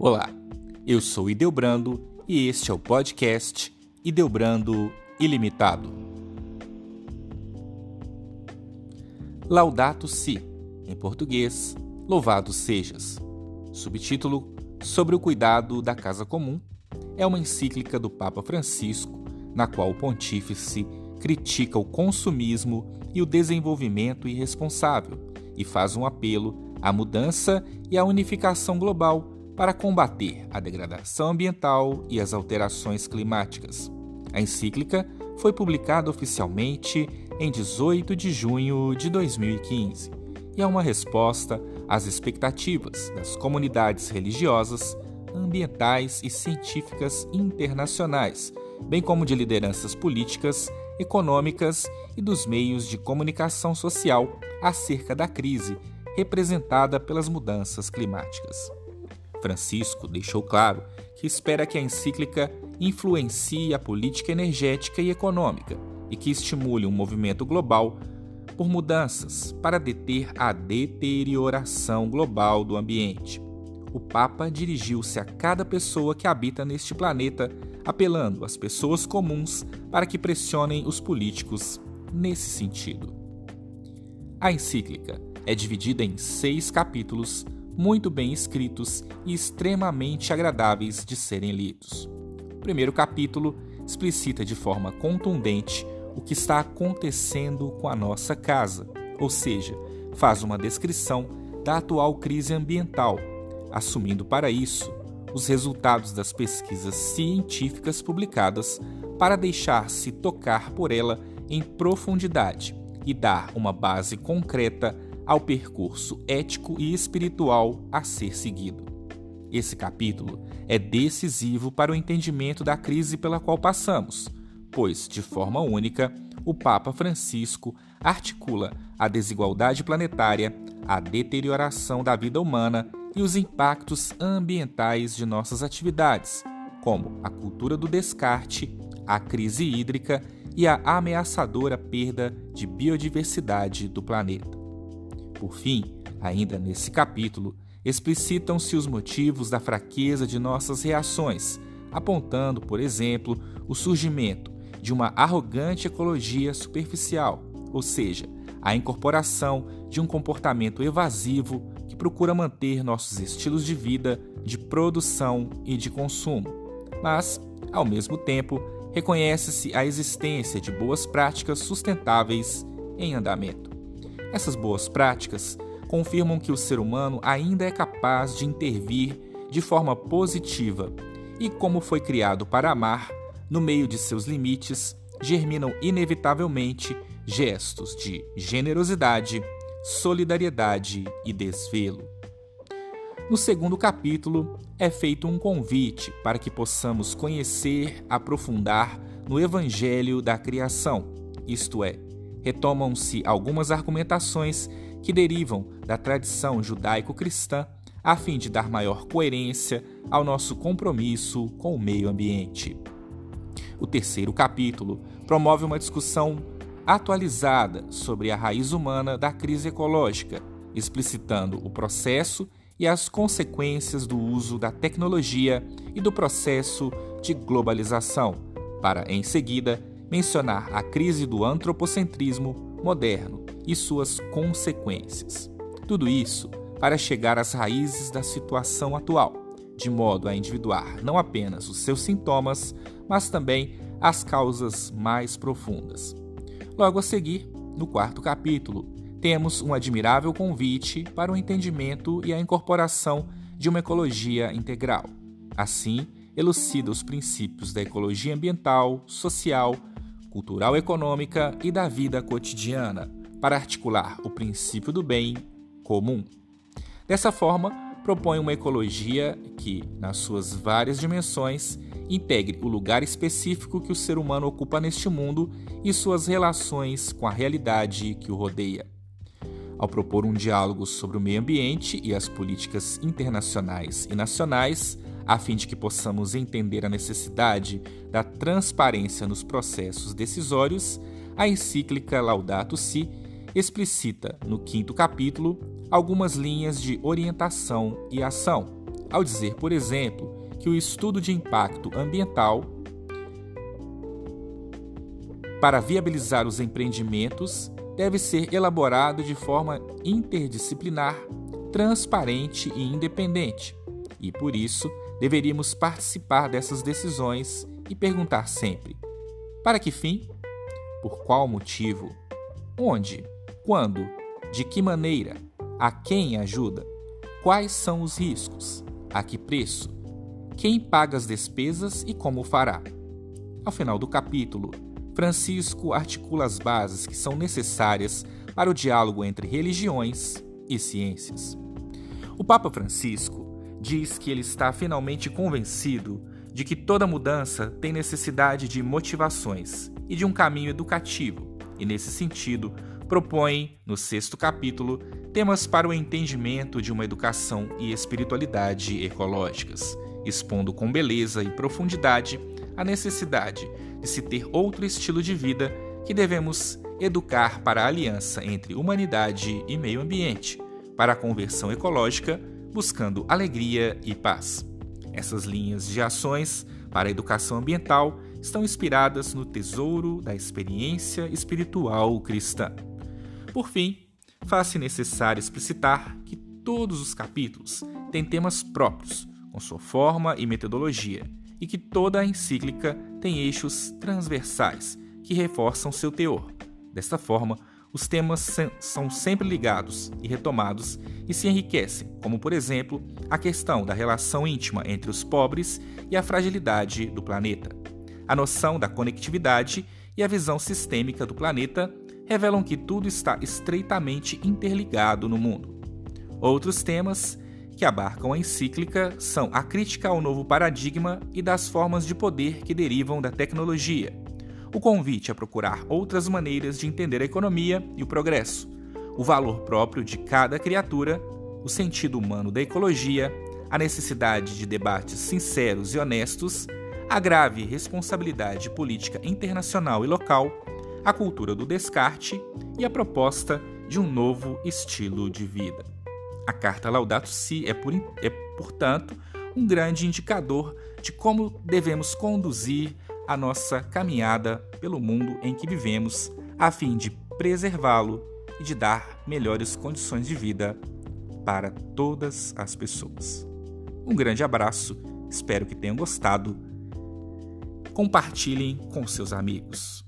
Olá, eu sou Ideobrando e este é o podcast Ideobrando Ilimitado. Laudato Si, em português, Louvado Sejas. Subtítulo Sobre o cuidado da casa comum é uma encíclica do Papa Francisco, na qual o pontífice critica o consumismo e o desenvolvimento irresponsável e faz um apelo à mudança e à unificação global para combater a degradação ambiental e as alterações climáticas. A encíclica foi publicada oficialmente em 18 de junho de 2015 e é uma resposta às expectativas das comunidades religiosas, ambientais e científicas internacionais, bem como de lideranças políticas, econômicas e dos meios de comunicação social acerca da crise representada pelas mudanças climáticas. Francisco deixou claro que espera que a encíclica influencie a política energética e econômica e que estimule um movimento global por mudanças para deter a deterioração global do ambiente. O Papa dirigiu-se a cada pessoa que habita neste planeta, apelando às pessoas comuns para que pressionem os políticos nesse sentido. A encíclica é dividida em seis capítulos muito bem escritos e extremamente agradáveis de serem lidos. O primeiro capítulo explicita de forma contundente o que está acontecendo com a nossa casa, ou seja, faz uma descrição da atual crise ambiental, assumindo para isso os resultados das pesquisas científicas publicadas para deixar-se tocar por ela em profundidade e dar uma base concreta ao percurso ético e espiritual a ser seguido. Esse capítulo é decisivo para o entendimento da crise pela qual passamos, pois, de forma única, o Papa Francisco articula a desigualdade planetária, a deterioração da vida humana e os impactos ambientais de nossas atividades, como a cultura do descarte, a crise hídrica e a ameaçadora perda de biodiversidade do planeta. Por fim, ainda nesse capítulo, explicitam-se os motivos da fraqueza de nossas reações, apontando, por exemplo, o surgimento de uma arrogante ecologia superficial, ou seja, a incorporação de um comportamento evasivo que procura manter nossos estilos de vida, de produção e de consumo. Mas, ao mesmo tempo, reconhece-se a existência de boas práticas sustentáveis em andamento. Essas boas práticas confirmam que o ser humano ainda é capaz de intervir de forma positiva e, como foi criado para amar, no meio de seus limites, germinam inevitavelmente gestos de generosidade, solidariedade e desvelo. No segundo capítulo, é feito um convite para que possamos conhecer, aprofundar no Evangelho da Criação, isto é, retomam-se algumas argumentações que derivam da tradição judaico-cristã a fim de dar maior coerência ao nosso compromisso com o meio ambiente. O terceiro capítulo promove uma discussão atualizada sobre a raiz humana da crise ecológica, explicitando o processo e as consequências do uso da tecnologia e do processo de globalização, para, em seguida, mencionar a crise do antropocentrismo moderno e suas consequências. Tudo isso para chegar às raízes da situação atual, de modo a individuar não apenas os seus sintomas, mas também as causas mais profundas. Logo a seguir, no quarto capítulo, temos um admirável convite para o entendimento e a incorporação de uma ecologia integral. Assim, elucida os princípios da ecologia ambiental, social, cultural econômica e da vida cotidiana, para articular o princípio do bem comum. Dessa forma, propõe uma ecologia que, nas suas várias dimensões, integre o lugar específico que o ser humano ocupa neste mundo e suas relações com a realidade que o rodeia. Ao propor um diálogo sobre o meio ambiente e as políticas internacionais e nacionais, a fim de que possamos entender a necessidade da transparência nos processos decisórios, a encíclica Laudato Si explicita, no quinto capítulo, algumas linhas de orientação e ação, ao dizer, por exemplo, que o estudo de impacto ambiental para viabilizar os empreendimentos deve ser elaborado de forma interdisciplinar, transparente e independente, e por isso deveríamos participar dessas decisões e perguntar sempre: para que fim? Por qual motivo? Onde? Quando? De que maneira? A quem ajuda? Quais são os riscos? A que preço? Quem paga as despesas e como fará? Ao final do capítulo, Francisco articula as bases que são necessárias para o diálogo entre religiões e ciências. O Papa Francisco diz que ele está finalmente convencido de que toda mudança tem necessidade de motivações e de um caminho educativo, e nesse sentido, propõe, no sexto capítulo, temas para o entendimento de uma educação e espiritualidade ecológicas, expondo com beleza e profundidade a necessidade de se ter outro estilo de vida que devemos educar para a aliança entre humanidade e meio ambiente, para a conversão ecológica buscando alegria e paz. Essas linhas de ações para a educação ambiental estão inspiradas no tesouro da experiência espiritual cristã. Por fim, faz-se necessário explicitar que todos os capítulos têm temas próprios, com sua forma e metodologia, e que toda a encíclica tem eixos transversais que reforçam seu teor. Desta forma, os temas são sempre ligados e retomados e se enriquecem, como por exemplo a questão da relação íntima entre os pobres e a fragilidade do planeta. A noção da conectividade e a visão sistêmica do planeta revelam que tudo está estreitamente interligado no mundo. Outros temas que abarcam a encíclica são a crítica ao novo paradigma e das formas de poder que derivam da tecnologia, o convite a procurar outras maneiras de entender a economia e o progresso, o valor próprio de cada criatura, o sentido humano da ecologia, a necessidade de debates sinceros e honestos, a grave responsabilidade política internacional e local, a cultura do descarte e a proposta de um novo estilo de vida. A carta Laudato Si é, por, é portanto, um grande indicador de como devemos conduzir a nossa caminhada pelo mundo em que vivemos, a fim de preservá-lo e de dar melhores condições de vida para todas as pessoas. Um grande abraço, espero que tenham gostado. Compartilhem com seus amigos.